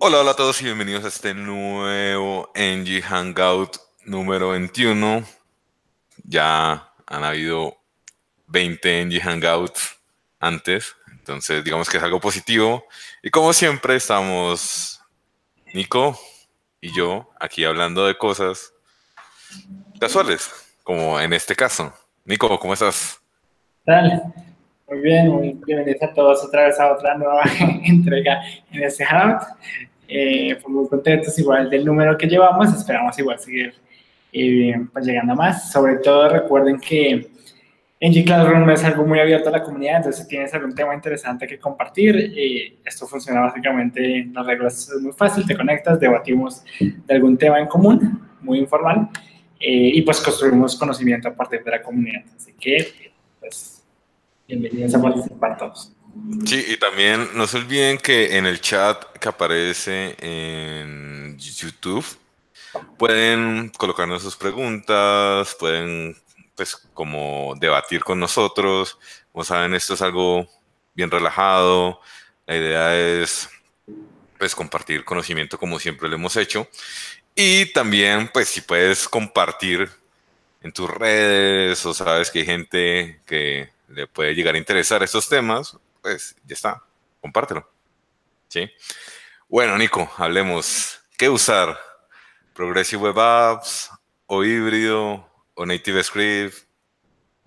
Hola, hola a todos y bienvenidos a este nuevo NG Hangout número 21. Ya han habido 20 NG Hangouts antes, entonces digamos que es algo positivo. Y como siempre estamos Nico y yo aquí hablando de cosas casuales, como en este caso. Nico, ¿cómo estás? tal? Muy bien, muy bienvenidos a todos otra vez a otra nueva entrega en este Hangout. Eh, pues muy contentos igual del número que llevamos, esperamos igual seguir eh, pues llegando a más. Sobre todo recuerden que en G Classroom es algo muy abierto a la comunidad, entonces si tienes algún tema interesante que compartir, eh, esto funciona básicamente, las reglas es muy fácil, te conectas, debatimos de algún tema en común, muy informal, eh, y pues construimos conocimiento a partir de la comunidad. Así que, pues, bienvenidos a participar todos. Sí, y también no se olviden que en el chat que aparece en YouTube pueden colocarnos sus preguntas, pueden pues como debatir con nosotros. Como saben, esto es algo bien relajado. La idea es pues compartir conocimiento como siempre lo hemos hecho. Y también pues si puedes compartir en tus redes o sabes que hay gente que le puede llegar a interesar estos temas, pues ya está, compártelo. ¿Sí? Bueno, Nico, hablemos. ¿Qué usar? ¿Progressive Web Apps o híbrido o Native Script?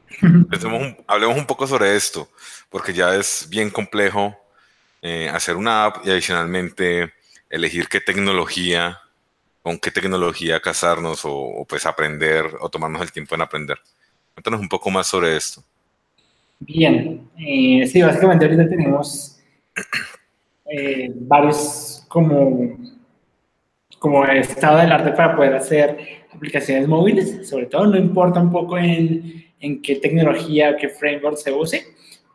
hablemos un poco sobre esto, porque ya es bien complejo eh, hacer una app y adicionalmente elegir qué tecnología, con qué tecnología casarnos o pues aprender o tomarnos el tiempo en aprender. Cuéntanos un poco más sobre esto. Bien, eh, sí, básicamente ahorita tenemos eh, varios como, como estado del arte para poder hacer aplicaciones móviles, sobre todo, no importa un poco en, en qué tecnología, qué framework se use,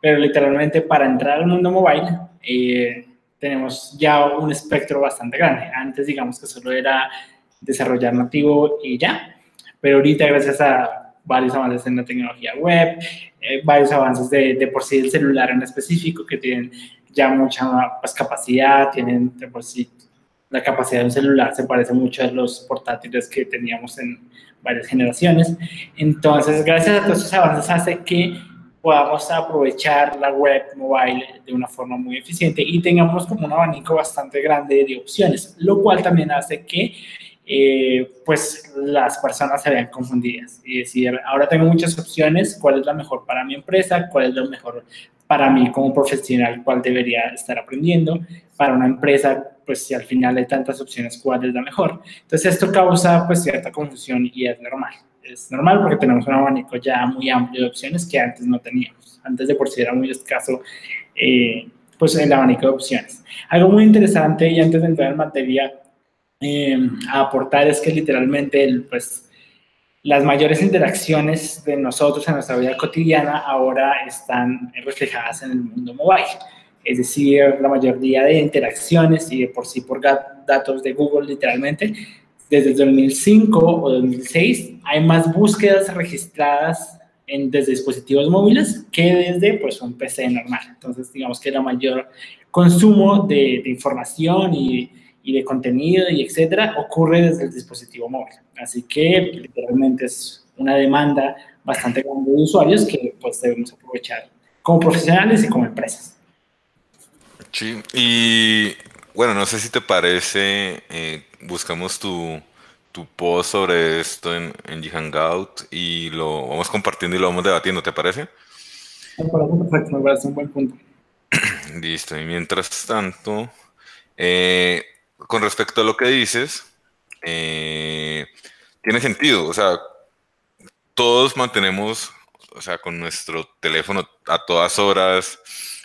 pero literalmente para entrar al mundo mobile eh, tenemos ya un espectro bastante grande. Antes digamos que solo era desarrollar nativo y ya, pero ahorita gracias a varios avances en la tecnología web, eh, varios avances de, de, por sí del celular en específico que tienen ya mucha pues, capacidad, tienen de por sí la capacidad de un celular se parece mucho a los portátiles que teníamos en varias generaciones. Entonces, gracias a todos esos avances hace que podamos aprovechar la web mobile de una forma muy eficiente y tengamos como un abanico bastante grande de opciones, lo cual también hace que eh, pues las personas se vean confundidas y decir, ahora tengo muchas opciones, ¿cuál es la mejor para mi empresa? ¿Cuál es lo mejor para mí como profesional? ¿Cuál debería estar aprendiendo? Para una empresa, pues si al final hay tantas opciones, ¿cuál es la mejor? Entonces esto causa pues cierta confusión y es normal. Es normal porque tenemos un abanico ya muy amplio de opciones que antes no teníamos. Antes de por sí era muy escaso eh, pues el abanico de opciones. Algo muy interesante y antes de entrar en materia eh, a aportar es que literalmente pues, las mayores interacciones de nosotros en nuestra vida cotidiana ahora están reflejadas en el mundo mobile. Es decir, la mayoría de interacciones y de por sí por datos de Google literalmente, desde 2005 o 2006 hay más búsquedas registradas en, desde dispositivos móviles que desde pues, un PC normal. Entonces, digamos que el mayor consumo de, de información y y de contenido y etcétera, ocurre desde el dispositivo móvil. Así que literalmente es una demanda bastante grande de usuarios que pues debemos aprovechar como profesionales y como empresas. Sí, y bueno, no sé si te parece, eh, buscamos tu, tu, post sobre esto en, en Hangout y lo vamos compartiendo y lo vamos debatiendo, ¿te parece? Me parece perfecto, me parece un buen punto. Listo, y mientras tanto, eh, con respecto a lo que dices, eh, tiene sentido. O sea, todos mantenemos, o sea, con nuestro teléfono a todas horas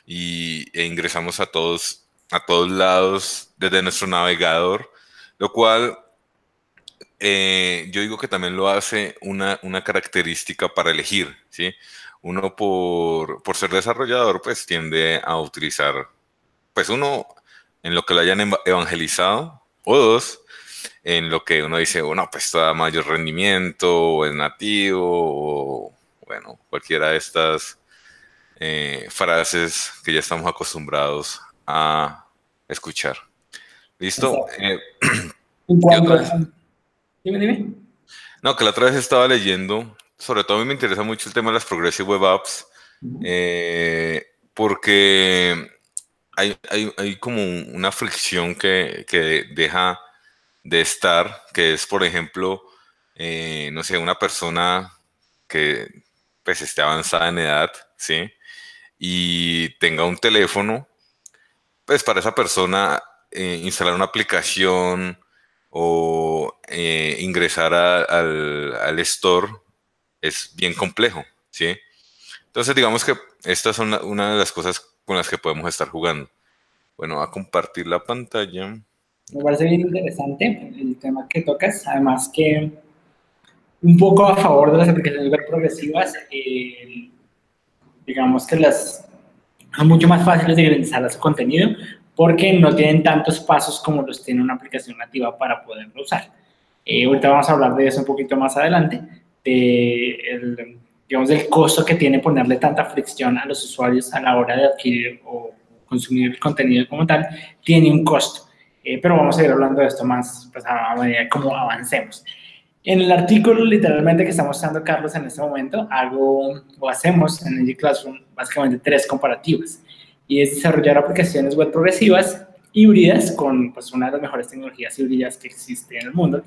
y, e ingresamos a todos, a todos lados desde nuestro navegador, lo cual eh, yo digo que también lo hace una, una característica para elegir, ¿sí? Uno por, por ser desarrollador, pues tiende a utilizar, pues uno en lo que lo hayan evangelizado, o dos, en lo que uno dice, bueno, pues da mayor rendimiento, o es nativo, o bueno, cualquiera de estas eh, frases que ya estamos acostumbrados a escuchar. ¿Listo? Eh, Dime, dime. No, que la otra vez estaba leyendo, sobre todo a mí me interesa mucho el tema de las Progressive Web Apps, eh, porque hay, hay, como una fricción que, que, deja de estar, que es, por ejemplo, eh, no sé, una persona que pues esté avanzada en edad, ¿sí? Y tenga un teléfono, pues para esa persona eh, instalar una aplicación o eh, ingresar al, al, store es bien complejo, ¿sí? Entonces, digamos que estas son una de las cosas con las que podemos estar jugando. Bueno, a compartir la pantalla. Me parece bien interesante el tema que tocas, además que un poco a favor de las aplicaciones web progresivas, eh, digamos que las son mucho más fáciles de ingresar su contenido, porque no tienen tantos pasos como los tiene una aplicación nativa para poderlo usar. Eh, ahorita vamos a hablar de eso un poquito más adelante, de el, digamos, del costo que tiene ponerle tanta fricción a los usuarios a la hora de adquirir o consumir el contenido como tal, tiene un costo. Eh, pero vamos a ir hablando de esto más pues, a medida como avancemos. En el artículo literalmente que estamos usando Carlos en este momento, hago o hacemos en el Classroom básicamente tres comparativas y es desarrollar aplicaciones web progresivas híbridas con pues, una de las mejores tecnologías híbridas que existe en el mundo.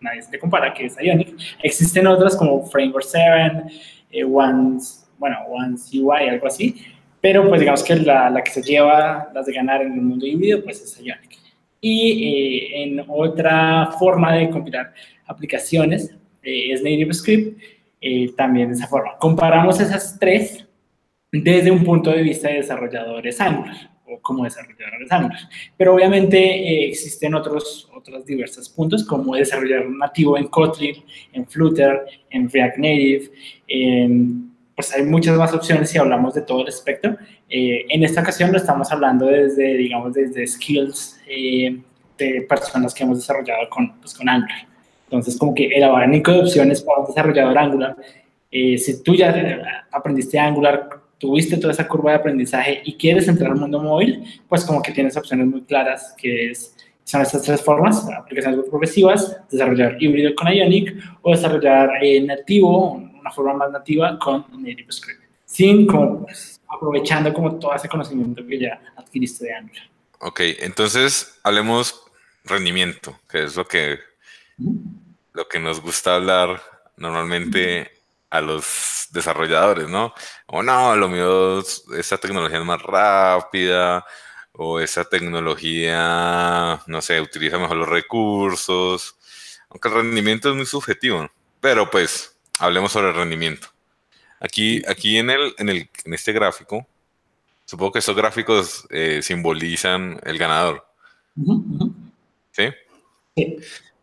Nadie se le compara, que es Ionic. Existen otras como Framework 7, eh, Once, bueno, Once UI, algo así. Pero pues digamos que la, la, que se lleva las de ganar en el mundo híbrido, pues es Ionic. Y eh, en otra forma de compilar aplicaciones eh, es Native Script, también de esa forma. Comparamos esas tres desde un punto de vista de desarrolladores Angular o como desarrolladores Angular. Pero obviamente eh, existen otros, otros diversos puntos como desarrollar nativo en Kotlin, en Flutter, en React Native. pues hay muchas más opciones si hablamos de todo el espectro. Eh, en esta ocasión lo estamos hablando desde, digamos, desde skills eh, de personas que hemos desarrollado con, pues, con Angular. Entonces, como que el abanico de opciones para un desarrollador Angular, si tú ya aprendiste Angular tuviste toda esa curva de aprendizaje y quieres entrar al mundo móvil, pues como que tienes opciones muy claras, que es, son estas tres formas, aplicaciones progresivas, desarrollar híbrido con Ionic o desarrollar eh, nativo, una forma más nativa con Script, sin como, pues, aprovechando como todo ese conocimiento que ya adquiriste de Angular. Ok, entonces hablemos rendimiento, que es lo que, lo que nos gusta hablar normalmente a los desarrolladores, ¿no? O no, lo mío, esa tecnología es más rápida, o esa tecnología, no sé, utiliza mejor los recursos, aunque el rendimiento es muy subjetivo, pero pues hablemos sobre el rendimiento. Aquí, aquí en, el, en, el, en este gráfico, supongo que estos gráficos eh, simbolizan el ganador. ¿Sí? ¿Sí?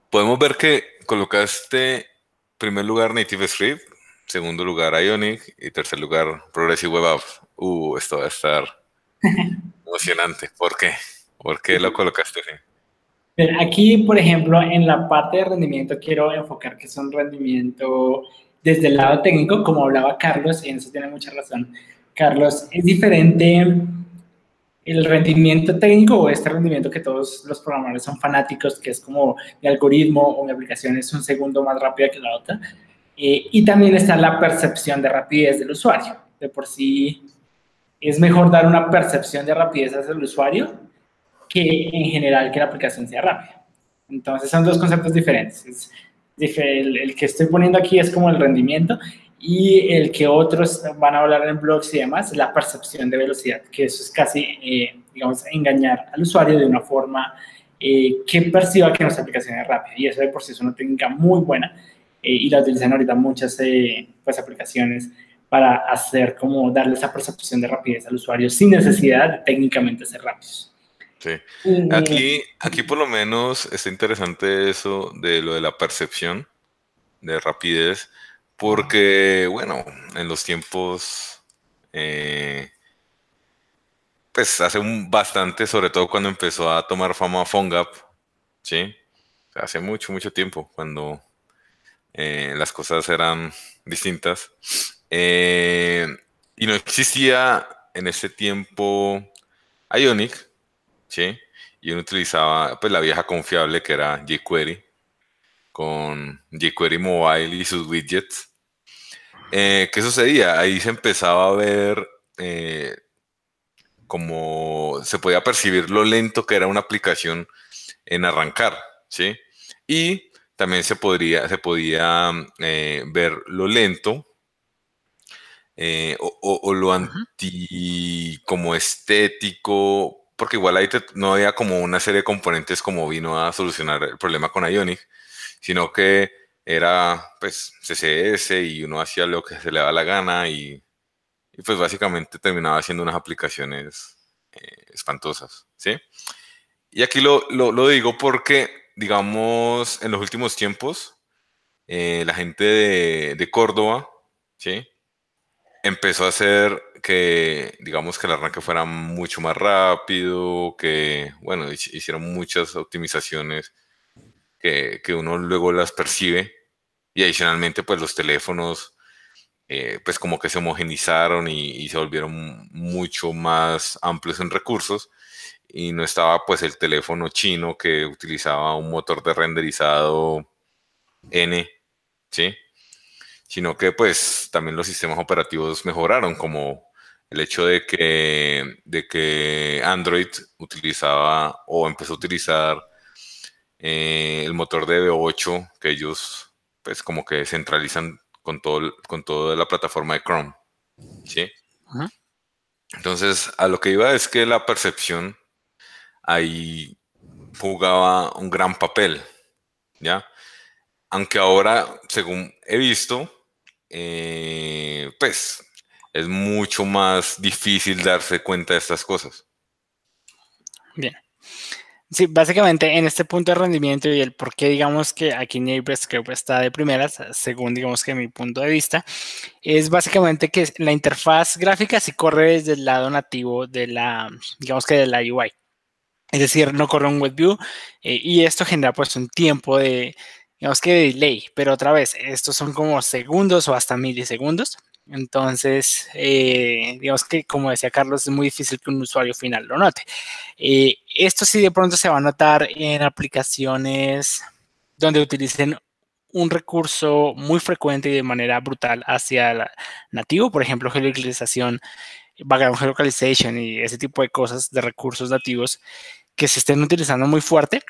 Podemos ver que colocaste primer lugar Native Script, segundo lugar Ionic y tercer lugar Progressive Web Apps. Uh, esto va a estar emocionante. ¿Por qué? ¿Por qué lo colocaste así? Aquí, por ejemplo, en la parte de rendimiento quiero enfocar que es un rendimiento desde el lado técnico, como hablaba Carlos, y en eso tiene mucha razón. Carlos, es diferente el rendimiento técnico o este rendimiento que todos los programadores son fanáticos, que es como mi algoritmo o mi aplicación es un segundo más rápida que la otra. Eh, y también está la percepción de rapidez del usuario. De por sí es mejor dar una percepción de rapidez hacia el usuario que en general que la aplicación sea rápida. Entonces son dos conceptos diferentes. el, el, que estoy poniendo aquí es como el rendimiento y el que otros van a hablar en blogs y demás, la percepción de velocidad, que eso es casi, eh, digamos, engañar al usuario de una forma eh, que perciba que nuestra aplicación es rápida. Y eso de por sí es una técnica muy buena y la utilizan ahorita muchas eh, pues, aplicaciones para hacer como darle esa percepción de rapidez al usuario sin necesidad de técnicamente ser rápidos. Sí. Aquí, aquí por lo menos está interesante eso de lo de la percepción de rapidez, porque, bueno, en los tiempos, eh, pues hace un bastante, sobre todo cuando empezó a tomar fama PhoneGap, ¿sí? Hace mucho, mucho tiempo, cuando eh, las cosas eran distintas. Eh, y no existía en ese tiempo Ionic, ¿sí? y uno utilizaba pues la vieja confiable que era jQuery con jQuery Mobile y sus widgets. Eh, ¿Qué sucedía? Ahí se empezaba a ver eh, como se podía percibir lo lento que era una aplicación en arrancar, ¿sí? Y también se, podría, se podía eh, ver lo lento eh, o, lo anti como estético, porque igual ahí no había como una serie de componentes como vino a solucionar el problema con Ionic, sino que era pues CSS y uno hacía lo que se le daba la gana y, pues básicamente terminaba haciendo unas aplicaciones eh, espantosas, ¿sí? Y aquí lo, digo porque, digamos, en los últimos tiempos, eh, la gente de, de Córdoba, ¿sí? empezó a hacer que, digamos, que el arranque fuera mucho más rápido, que, bueno, hicieron muchas optimizaciones que, uno luego las percibe y adicionalmente, pues los teléfonos, eh, pues como que se homogenizaron y, se volvieron mucho más amplios en recursos y no estaba pues el teléfono chino que utilizaba un motor de renderizado N, ¿sí? sino que pues también los sistemas operativos mejoraron, como el hecho de que, de que Android utilizaba o empezó a utilizar eh, el motor de V8 que ellos pues como que centralizan con, todo, con toda la plataforma de Chrome. ¿sí? Entonces, a lo que iba es que la percepción ahí jugaba un gran papel, ¿ya? Aunque ahora, según he visto, eh, pues es mucho más difícil darse cuenta de estas cosas. Bien. Sí, básicamente en este punto de rendimiento y el por qué digamos que aquí NeighborScript está de primeras, según digamos que mi punto de vista, es básicamente que la interfaz gráfica sí corre desde el lado nativo de la, digamos que de la UI. Es decir, no corre un WebView eh, y esto genera pues un tiempo de, digamos que de delay, pero otra vez, estos son como segundos o hasta milisegundos. Entonces, eh, digamos que, como decía Carlos, es muy difícil que un usuario final lo note. Eh, esto sí de pronto se va a notar en aplicaciones donde utilicen un recurso muy frecuente y de manera brutal hacia el nativo, por ejemplo, geolocalización, background geolocalization y ese tipo de cosas de recursos nativos que se estén utilizando muy fuerte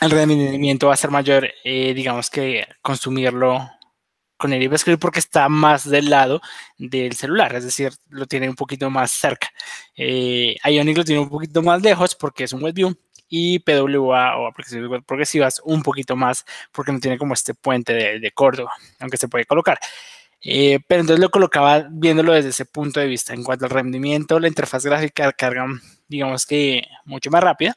el rendimiento va a ser mayor, eh, digamos que consumirlo con el JavaScript porque está más del lado del celular, es decir, lo tiene un poquito más cerca. Eh, Ionic lo tiene un poquito más lejos porque es un WebView y PWA o aplicaciones web progresivas un poquito más porque no tiene como este puente de, Córdoba, aunque se puede colocar. Eh, pero entonces lo colocaba viéndolo desde ese punto de vista. En cuanto al rendimiento, la interfaz gráfica carga, digamos que mucho más rápida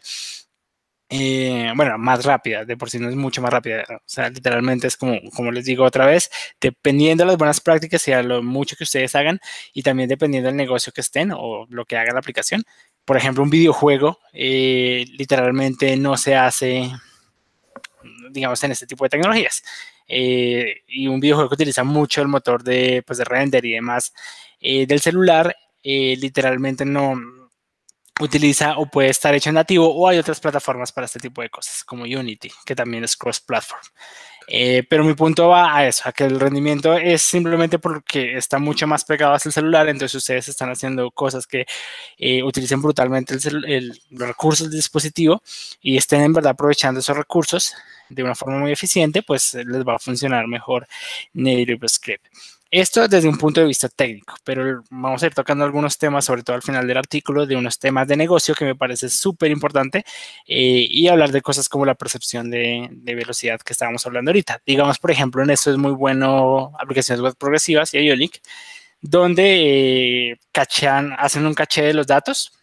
eh, bueno, más rápida, de por sí no es mucho más rápida, o sea, literalmente es como, como les digo otra vez, dependiendo de las buenas prácticas y a lo mucho que ustedes hagan y también dependiendo del negocio que estén o lo que haga la aplicación. Por ejemplo, un videojuego eh, literalmente no se hace, digamos, en este tipo de tecnologías. Eh, y un videojuego que utiliza mucho el motor de, pues, de render y demás del celular, literalmente no, utiliza o puede estar hecho nativo o hay otras plataformas para este tipo de cosas, como Unity, que también es cross-platform. Eh, pero mi punto va a eso, a que el rendimiento es simplemente porque está mucho más pegado hacia el celular, entonces ustedes están haciendo cosas que eh, utilicen brutalmente el, los recursos del dispositivo y estén en verdad aprovechando esos recursos de una forma muy eficiente, pues les va a funcionar mejor Native Script. Esto desde un punto de vista técnico, pero vamos a ir tocando algunos temas, sobre todo al final del artículo, de unos temas de negocio que me parece súper importante eh, y hablar de cosas como la percepción de, velocidad que estábamos hablando ahorita. Digamos, por ejemplo, en esto es muy bueno aplicaciones web progresivas y IOLIC, donde eh, cachean, hacen un caché de los datos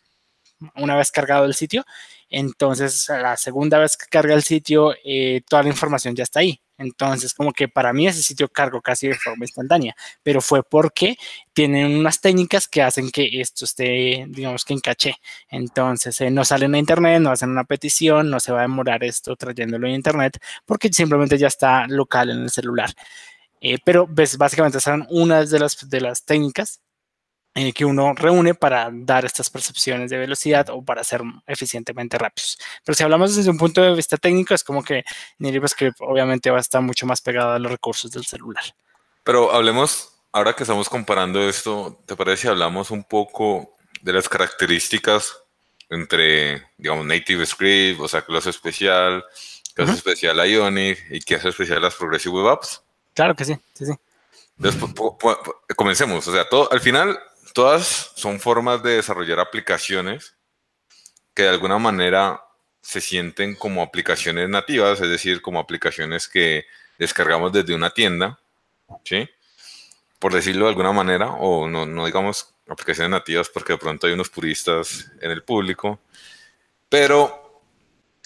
una vez cargado el sitio. Entonces, la segunda vez que carga el sitio, eh, toda la información ya está ahí. Entonces, como que para mí ese sitio cargo casi de forma instantánea, pero fue porque tienen unas técnicas que hacen que esto esté, digamos que en caché. Entonces, eh, no salen a internet, no hacen una petición, no se va a demorar esto trayéndolo en internet, porque simplemente ya está local en el celular. Eh, pero pues, básicamente son unas de las, de las técnicas eh, que uno reúne para dar estas percepciones de velocidad o para ser eficientemente rápidos. Pero si hablamos desde un punto de vista técnico, es como que Native Script obviamente va a estar mucho más pegado a los recursos del celular. Pero hablemos, ahora que estamos comparando esto, ¿te parece si hablamos un poco de las características entre, digamos, Native Script, o sea, clase especial, clase especial Ionic y qué hace especial las Progressive Web Apps? Claro que sí, sí, sí. Después, comencemos, o sea, todo, al final todas son formas de desarrollar aplicaciones que de alguna manera se sienten como aplicaciones nativas, es decir, como aplicaciones que descargamos desde una tienda, ¿sí? Por decirlo de alguna manera, o no, no digamos aplicaciones nativas porque de pronto hay unos puristas en el público, pero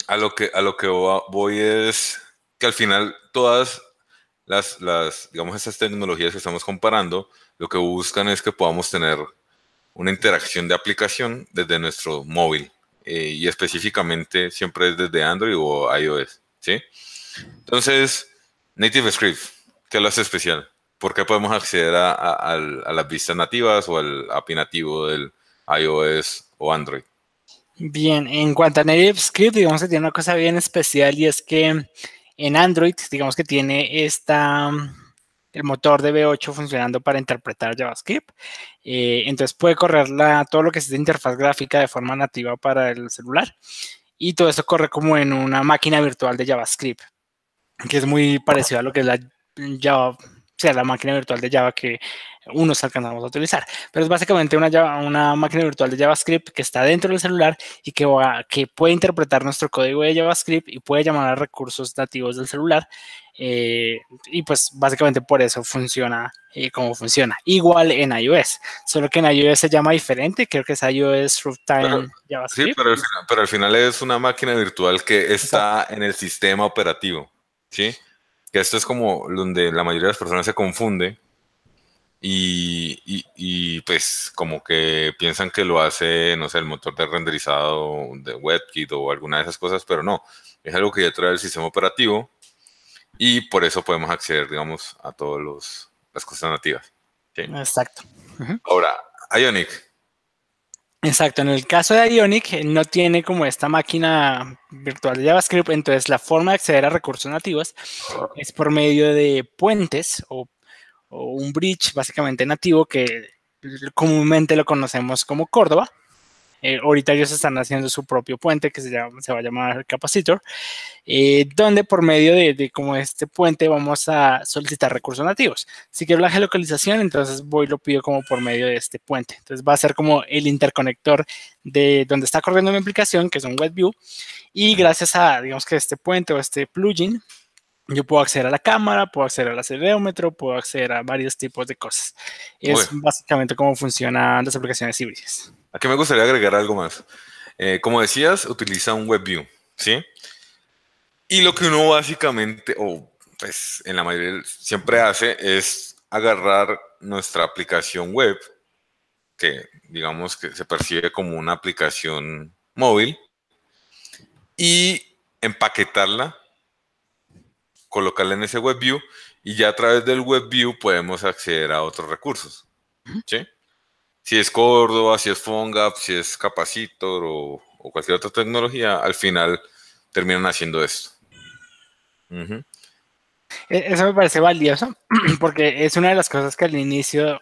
a lo que, a lo que voy es que al final todas las, digamos, estas tecnologías que estamos comparando, lo que buscan es que podamos tener una interacción de aplicación desde nuestro móvil eh, y específicamente siempre es desde Android o iOS, ¿sí? Entonces, Native Script, ¿qué lo hace especial? ¿Por qué podemos acceder a, a, las vistas nativas o al API nativo del iOS o Android? Bien, en cuanto a Native Script, digamos que tiene una cosa bien especial y es que en Android, digamos que tiene esta el motor de V8 funcionando para interpretar JavaScript. Eh, entonces puede correr todo lo que es de interfaz gráfica de forma nativa para el celular. Y todo esto corre como en una máquina virtual de JavaScript, que es muy parecido a lo que es la Java, sea, la máquina virtual de Java que unos alcanzamos a utilizar. Pero es básicamente una, una máquina virtual de JavaScript que está dentro del celular y que, que puede interpretar nuestro código de JavaScript y puede llamar a recursos nativos del celular eh, y pues básicamente por eso funciona eh, como funciona. Igual en iOS, solo que en iOS se llama diferente, creo que es iOS Runtime JavaScript. Sí, pero al, final, es una máquina virtual que está en el sistema operativo, ¿sí? Que esto es como donde la mayoría de las personas se confunde y, y, pues como que piensan que lo hace, no sé, el motor de renderizado de WebKit o alguna de esas cosas, pero no, es algo que ya trae el sistema operativo y por eso podemos acceder, digamos, a todas las cosas nativas. Exacto. Ahora, Ionic. Exacto, en el caso de Ionic eh, no tiene como esta máquina virtual de JavaScript, entonces la forma de acceder a recursos nativos es por medio de puentes o, o un bridge básicamente nativo que comúnmente lo conocemos como Córdoba. Eh, ahorita ellos están haciendo su propio puente que se, llama, se va a llamar Capacitor, eh, donde por medio de, como este puente vamos a solicitar recursos nativos. Si quiero la geolocalización, entonces voy y lo pido como por medio de este puente. Entonces va a ser como el interconector de donde está corriendo mi aplicación, que es un WebView, y gracias a, digamos que este puente o este plugin, yo puedo acceder a la cámara, puedo acceder al acelerómetro, puedo acceder a varios tipos de cosas. Es básicamente cómo funcionan las aplicaciones híbridas. Aquí me gustaría agregar algo más. Eh, como decías, utiliza un WebView, ¿sí? Y lo que uno básicamente, o pues en la mayoría siempre hace, es agarrar nuestra aplicación web, que digamos que se percibe como una aplicación móvil, y empaquetarla, colocarla en ese WebView, y ya a través del WebView podemos acceder a otros recursos, ¿sí? Si es Córdoba, si es PhoneGap, si es Capacitor o, cualquier otra tecnología, al final terminan haciendo esto. E, eso me parece valioso porque es una de las cosas que al inicio,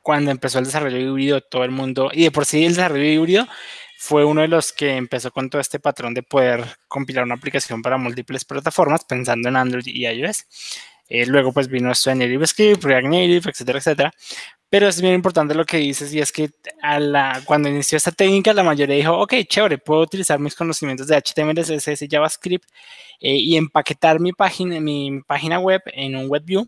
cuando empezó el desarrollo híbrido, todo el mundo, y de por sí el desarrollo híbrido fue uno de los que empezó con todo este patrón de poder compilar una aplicación para múltiples plataformas pensando en Android y iOS. Eh, luego pues vino esto en Native Script, React Native, etcétera, etcétera. Pero es bien importante lo que dices y es que a la, cuando inició esta técnica la mayoría dijo, ok, chévere, puedo utilizar mis conocimientos de HTML, CSS y JavaScript eh, y empaquetar mi página, mi página web en un WebView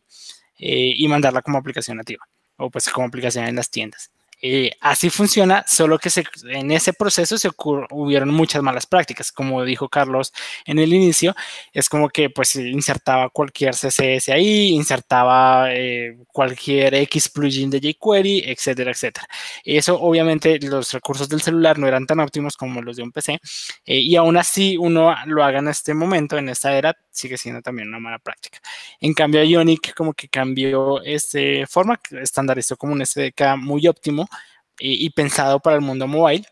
eh, y mandarla como aplicación nativa o pues como aplicación en las tiendas. Eh, así funciona, solo que en ese proceso se hubieron muchas malas prácticas, como dijo Carlos en el inicio, es como que pues insertaba cualquier CSS ahí, insertaba eh, cualquier X plugin de jQuery, etcétera, etcétera. Eso obviamente los recursos del celular no eran tan óptimos como los de un PC eh, y aún así uno lo haga en este momento, en esta era, sigue siendo también una mala práctica. En cambio, Ionic como que cambió este forma, estandarizó como un SDK muy óptimo y, pensado para el mundo mobile.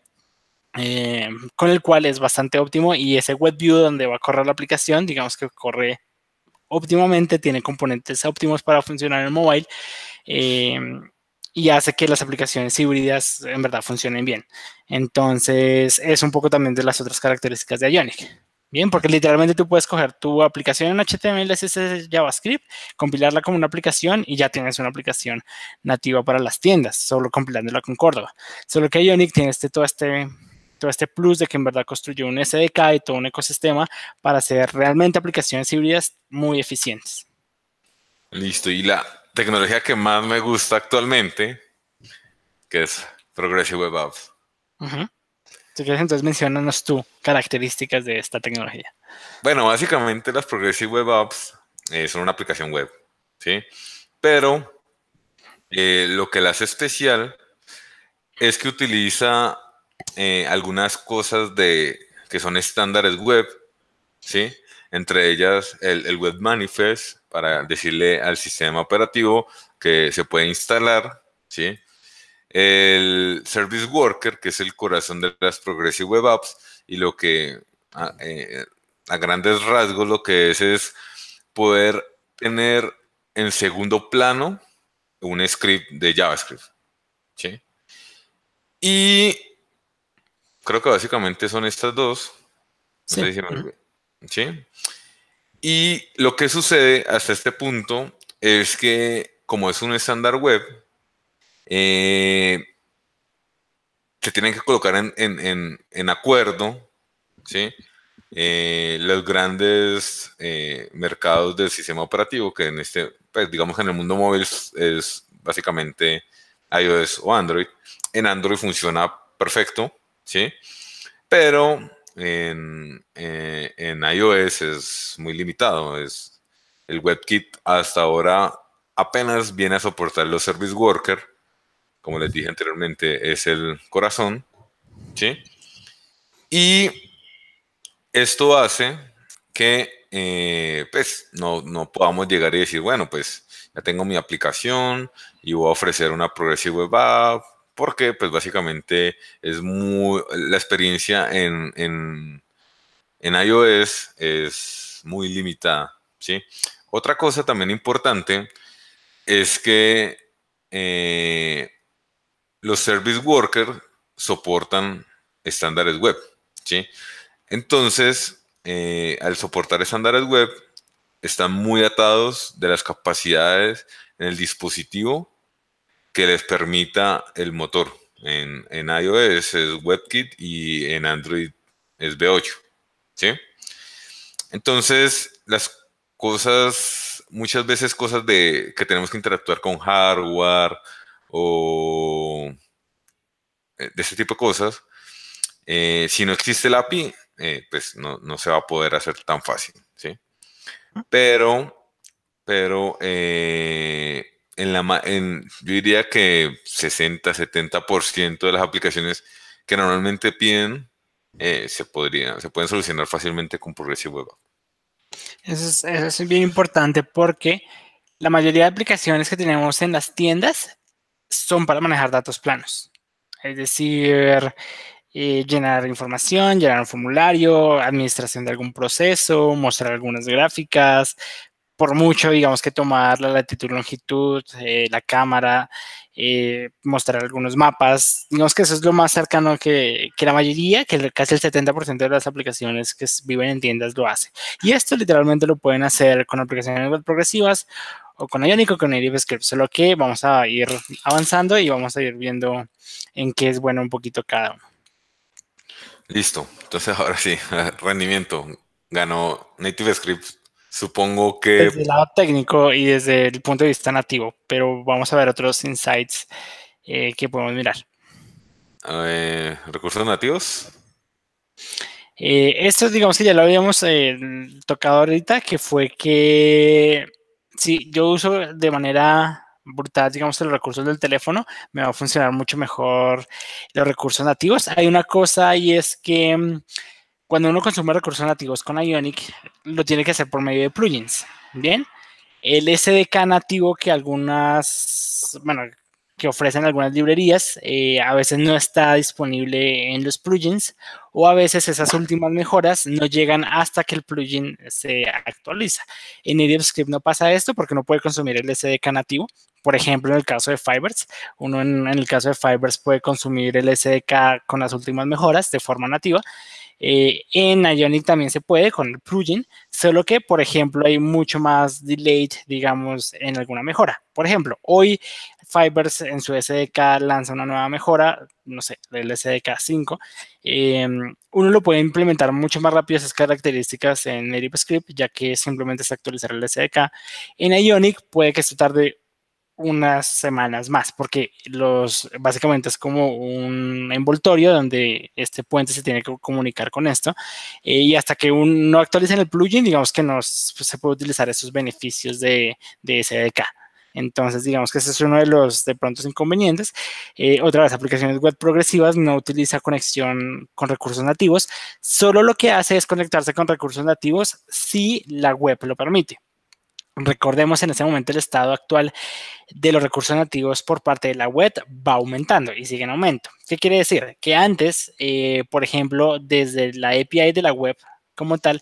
Eh, con el cual es bastante óptimo y ese web view donde va a correr la aplicación, digamos que corre óptimamente, tiene componentes óptimos para funcionar en mobile. Eh, y hace que las aplicaciones híbridas en verdad funcionen bien. Entonces, es un poco también de las otras características de Ionic. Bien, porque literalmente tú puedes coger tu aplicación en HTML, CSS, JavaScript, compilarla como una aplicación y ya tienes una aplicación nativa para las tiendas, solo compilándola con Córdoba. Solo que Ionic tiene este, todo este todo este plus de que en verdad construyó un SDK y todo un ecosistema para hacer realmente aplicaciones híbridas muy eficientes. Listo, y la tecnología que más me gusta actualmente, que es Progressive Web Apps. Si quieres, entonces mencionanos tú características de esta tecnología. Bueno, básicamente las Progressive Web Apps eh, son una aplicación web, ¿sí? Pero eh, lo que la hace especial es que utiliza eh, algunas cosas de, que son estándares web, ¿sí? Entre ellas el, el Web Manifest, para decirle al sistema operativo que se puede instalar, ¿sí? El Service Worker, que es el corazón de las Progressive Web Apps, y lo que a, eh, grandes rasgos lo que es es poder tener en segundo plano un script de JavaScript, ¿sí? Y creo que básicamente son estas dos. ¿sí? ¿sí? Y lo que sucede hasta este punto es que como es un estándar web, eh, se tienen que colocar en, acuerdo, ¿sí? Eh, los grandes eh, mercados del sistema operativo, que en este, pues, digamos en el mundo móvil es, básicamente iOS o Android. En Android funciona perfecto, ¿sí? Pero en, en iOS es muy limitado. Es, el WebKit hasta ahora apenas viene a soportar los service worker. Como les dije anteriormente, es el corazón. ¿sí? Y esto hace que eh, pues, no, no, podamos llegar y decir, bueno, pues ya tengo mi aplicación y voy a ofrecer una Progressive Web App porque pues básicamente es muy, la experiencia en, en, iOS es muy limitada, ¿sí? Otra cosa también importante es que eh, los service workers soportan estándares web, ¿sí? Entonces, eh, al soportar estándares web, están muy atados de las capacidades en el dispositivo que les permita el motor. En, iOS es WebKit y en Android es V8. ¿Sí? Entonces, las cosas, muchas veces cosas de que tenemos que interactuar con hardware o eh, de ese tipo de cosas, eh, si no existe el API, eh, pues no, no, se va a poder hacer tan fácil, ¿sí? Pero, pero en la, en, yo diría que 60, 70% de las aplicaciones que normalmente piden se, podría, se pueden solucionar fácilmente con Progressive Web Eso es, bien importante porque la mayoría de aplicaciones que tenemos en las tiendas son para manejar datos planos. Es decir, eh, llenar información, llenar un formulario, administración de algún proceso, mostrar algunas gráficas, por mucho, digamos que tomar la latitud, longitud, eh, la cámara, eh, mostrar algunos mapas. Digamos que eso es lo más cercano que, que la mayoría, que casi el 70% de las aplicaciones que viven en tiendas lo hace. Y esto literalmente lo pueden hacer con aplicaciones web progresivas o con Ionic o con Script, solo que vamos a ir avanzando y vamos a ir viendo en qué es bueno un poquito cada uno. Listo, entonces ahora sí, rendimiento. Ganó Native Script Supongo que... Desde el lado técnico y desde el punto de vista nativo, pero vamos a ver otros insights eh, que podemos mirar. ¿Recursos nativos? Eh, esto digamos que ya lo habíamos eh, tocado ahorita, que fue que si yo uso de manera brutal, digamos, los recursos del teléfono, me va a funcionar mucho mejor los recursos nativos. Hay una cosa y es que mm, cuando uno consume recursos nativos con Ionic, lo tiene que hacer por medio de plugins. Bien, el SDK nativo que algunas, bueno, que ofrecen algunas librerías, eh, a veces no está disponible en los plugins o a veces esas últimas mejoras no llegan hasta que el plugin se actualiza. En Script no pasa esto porque no puede consumir el SDK nativo. Por ejemplo, en el caso de Fibers, uno en, en el caso de Fibers puede consumir el SDK con las últimas mejoras de forma nativa eh, en Ionic también se puede con el plugin, solo que, por ejemplo, hay mucho más delay, digamos, en alguna mejora. Por ejemplo, hoy Fibers en su SDK lanza una nueva mejora, no sé, el SDK 5. Em, uno lo puede implementar mucho más rápido esas características en Native Script, ya que simplemente es actualizar el SDK. En Ionic puede que esto tarde unas semanas más, porque los básicamente es como un envoltorio donde este puente se tiene que comunicar con esto eh, y hasta que uno actualice el plugin, digamos que no se puede utilizar esos beneficios de, de SDK. Entonces, digamos que ese es uno de los de pronto inconvenientes. Eh, otra vez, aplicaciones web progresivas no utiliza conexión con recursos nativos. Solo lo que hace es conectarse con recursos nativos si la web lo permite. Recordemos en este momento el estado actual de los recursos nativos por parte de la web va aumentando y sigue en aumento. ¿Qué quiere decir? Que antes, eh, por ejemplo, desde la API de la web como tal,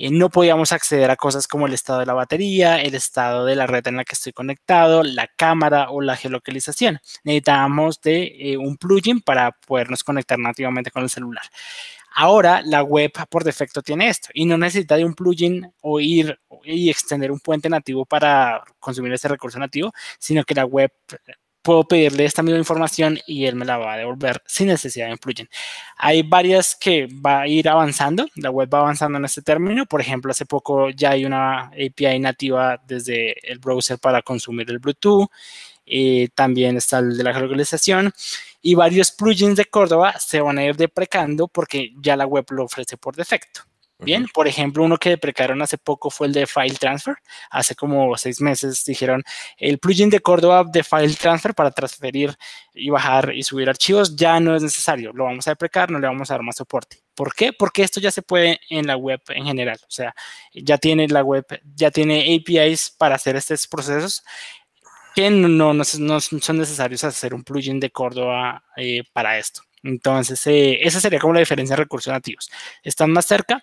eh, no podíamos acceder a cosas como el estado de la batería, el estado de la red en la que estoy conectado, la cámara o la geolocalización. Necesitábamos de eh, un plugin para podernos conectar nativamente con el celular. Ahora la web por defecto tiene esto y no necesita de un plugin o ir y extender un puente nativo para consumir ese recurso nativo, sino que la web puedo pedirle esta misma información y él me la va a devolver sin necesidad de un plugin. Hay varias que va a ir avanzando, la web va avanzando en este término. Por ejemplo, hace poco ya hay una API nativa desde el browser para consumir el Bluetooth. Eh, también está el de la geolocalización y varios plugins de Córdoba se van a ir deprecando porque ya la web lo ofrece por defecto. Bien, por ejemplo, uno que deprecaron hace poco fue el de File Transfer. Hace como seis meses dijeron el plugin de Córdoba de File Transfer para transferir y bajar y subir archivos ya no es necesario. Lo vamos a deprecar, no le vamos a dar más soporte. ¿Por qué? Porque esto ya se puede en la web en general. O sea, ya tiene la web, ya tiene APIs para hacer estos procesos que no, no, son necesarios hacer un plugin de Córdoba eh, para esto. Entonces, eh, esa sería como la diferencia de recursos nativos. Están más cerca,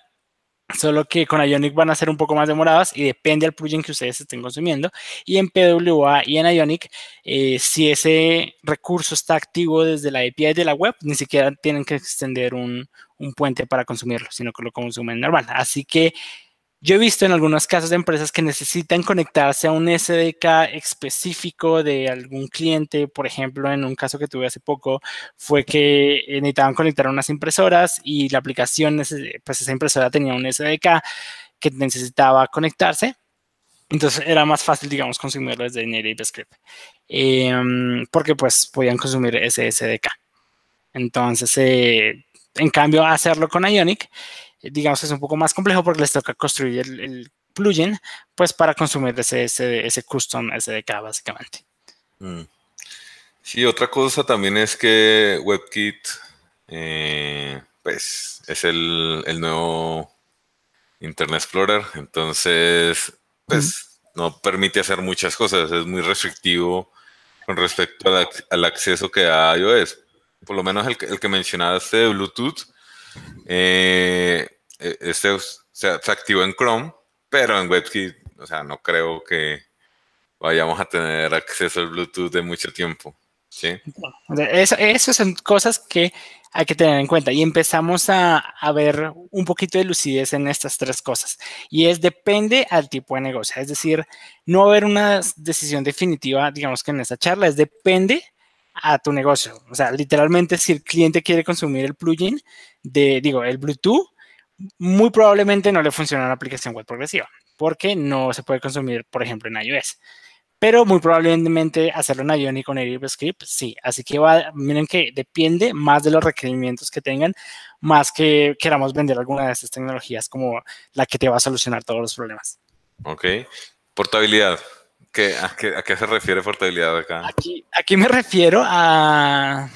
solo que con Ionic van a ser un poco más demoradas y depende del plugin que ustedes estén consumiendo. Y en PWA y en Ionic, eh, si ese recurso está activo desde la API de la web, ni siquiera tienen que extender un, un puente para consumirlo, sino que lo consumen normal. Así que yo he visto en algunos casos de empresas que necesitan conectarse a un SDK específico de algún cliente. Por ejemplo, en un caso que tuve hace poco, fue que eh, necesitaban conectar unas impresoras y la aplicación, pues esa impresora tenía un SDK que necesitaba conectarse. Entonces era más fácil, digamos, consumirlo desde NativeScript. Em, porque pues podían consumir ese SDK. Entonces, eh, en cambio, hacerlo con Ionic digamos que es un poco más complejo porque les toca construir el, plugin, pues para consumir ese, ese, ese custom SDK básicamente. Mm. Sí, otra cosa también es que WebKit, eh, pues, es el, el, nuevo Internet Explorer, entonces, pues, no permite hacer muchas cosas, es muy restrictivo con respecto al, acceso que da a iOS. Por lo menos el, el que mencionaste de Bluetooth, eh, e, este se, activó en Chrome, pero en WebKit, o sea, no creo que vayamos a tener acceso al Bluetooth de mucho tiempo. ¿sí? Eso, son cosas que hay que tener en cuenta y empezamos a, a, ver un poquito de lucidez en estas tres cosas. Y es depende al tipo de negocio. Es decir, no haber una decisión definitiva, digamos que en esta charla, es depende a tu negocio. O sea, literalmente si el cliente quiere consumir el plugin de, digo, el Bluetooth, muy probablemente no le funciona la aplicación web progresiva, porque no se puede consumir, por ejemplo, en iOS. Pero muy probablemente hacerlo en Ionic con Script, sí. Así que va, miren que depende más de los requerimientos que tengan, más que queramos vender alguna de estas tecnologías como la que te va a solucionar todos los problemas. Ok. Portabilidad. ¿Qué, a, qué, ¿A qué se refiere portabilidad acá? Aquí, aquí me refiero a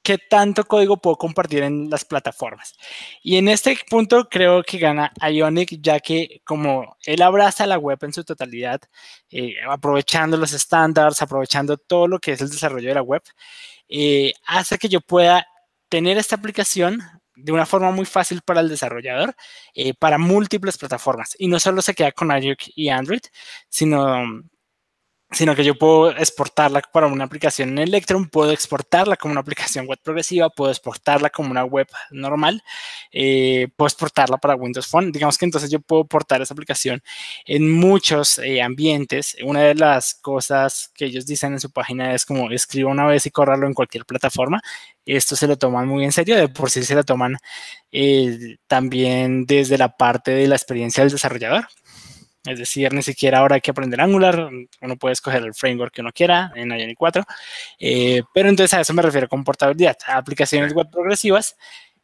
qué tanto código puedo compartir en las plataformas. Y en este punto creo que gana Ionic, ya que como él abraza la web en su totalidad, eh, aprovechando los estándares, aprovechando todo lo que es el desarrollo de la web, eh, hace que yo pueda tener esta aplicación de una forma muy fácil para el desarrollador, eh, para múltiples plataformas. Y no solo se queda con iOS y Android, sino sino que yo puedo exportarla para una aplicación en Electron, puedo exportarla como una aplicación web progresiva, puedo exportarla como una web normal, eh, puedo exportarla para Windows Phone. Digamos que entonces yo puedo portar esa aplicación en muchos eh, ambientes. Una de las cosas que ellos dicen en su página es como escriba una vez y córralo en cualquier plataforma. Esto se lo toman muy en serio, de por sí se lo toman eh, también desde la parte de la experiencia del desarrollador. Es decir, ni siquiera ahora hay que aprender Angular, uno puede escoger el framework que uno quiera en Ionic 4, eh, pero entonces a eso me refiero con portabilidad. aplicaciones web progresivas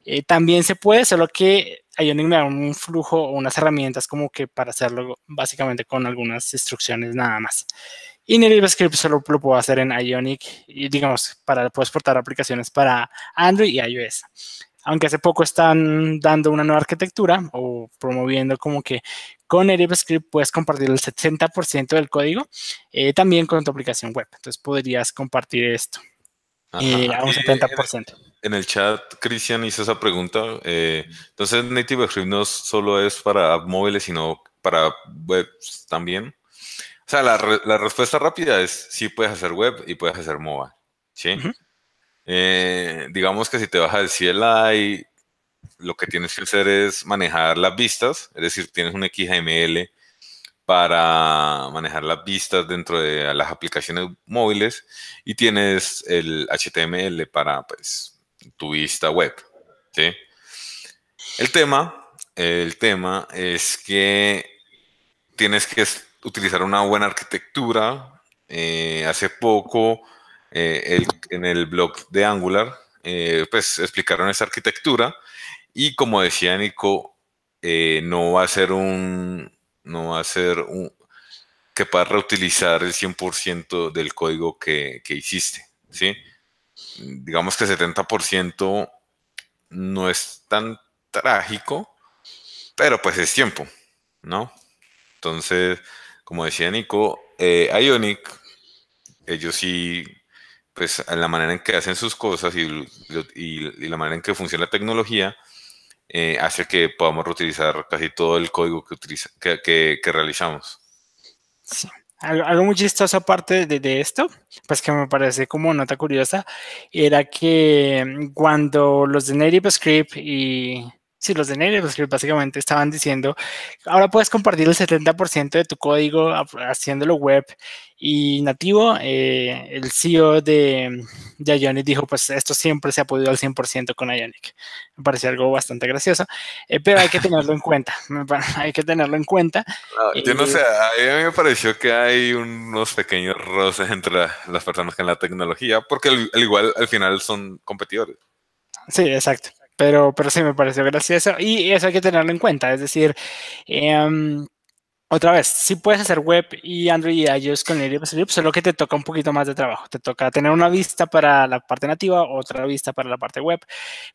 eh, también se puede, solo que Ionic me da un flujo o unas herramientas como que para hacerlo básicamente con algunas instrucciones nada más. Y Native Script solo lo puedo hacer en Ionic y digamos, para puedo exportar aplicaciones para Android y iOS aunque hace poco están dando una nueva arquitectura o promoviendo como que con Script puedes compartir el 70% del código eh, también con tu aplicación web. Entonces podrías compartir esto eh, a un 70%. En el chat, Cristian hizo esa pregunta. Eh, entonces, Native Script no solo es para móviles, sino para web también. O sea, la, respuesta rápida es sí puedes hacer web y puedes hacer mobile. ¿sí? Eh, digamos que si te bajas del CLI, lo que tienes que hacer es manejar las vistas, es decir, tienes un XML para manejar las vistas dentro de las aplicaciones móviles y tienes el HTML para pues, tu vista web. El tema, el tema es que tienes que utilizar una buena arquitectura. Eh, hace poco eh, en el blog de Angular, eh, pues explicaron esa arquitectura y como decía Nico, eh, no va a ser un, no va a ser un, que puedas reutilizar el 100% del código que, que, hiciste, ¿sí? Digamos que 70% no es tan trágico, pero pues es tiempo, ¿no? Entonces, como decía Nico, Ionic, ellos sí pues la manera en que hacen sus cosas y, la manera en que funciona la tecnología eh, hace que podamos reutilizar casi todo el código que, utiliza, que, realizamos. Sí. Algo, muy chistoso aparte de, esto, pues que me parece como nota curiosa, era que cuando los de Native Script y Sí, los de Native básicamente estaban diciendo, ahora puedes compartir el 70% de tu código haciéndolo web y nativo. Eh, el CEO de, Ionic dijo, pues esto siempre se ha podido al 100% con Ionic. Me parece algo bastante gracioso, eh, pero hay que tenerlo en cuenta. hay que tenerlo en cuenta. yo no sé, a mí me pareció que hay unos pequeños roces entre las personas que en la tecnología, porque al igual al final son competidores. Sí, exacto. Pero, pero sí me pareció gracioso y eso hay que tenerlo en cuenta. Es decir, em, otra vez, si puedes hacer web y Android y iOS con Script, solo que te toca un poquito más de trabajo. Te toca tener una vista para la parte nativa, otra vista para la parte web.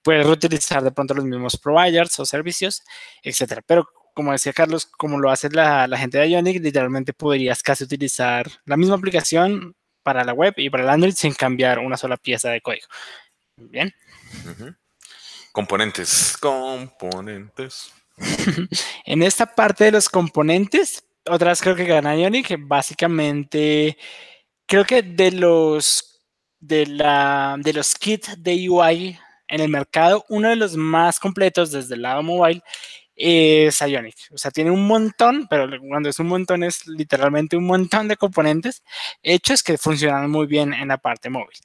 Puedes reutilizar de pronto los mismos providers o servicios, etcétera. Pero como decía Carlos, como lo hace la, la, gente de Ionic, literalmente podrías casi utilizar la misma aplicación para la web y para el Android sin cambiar una sola pieza de código. Bien. Componentes. Componentes. en esta parte de los componentes, otras creo que gana Ionic, básicamente creo que de los de la de los kits de UI en el mercado, uno de los más completos desde el lado mobile es Ionic. O sea, tiene un montón, pero cuando es un montón es literalmente un montón de componentes hechos que funcionan muy bien en la parte móvil.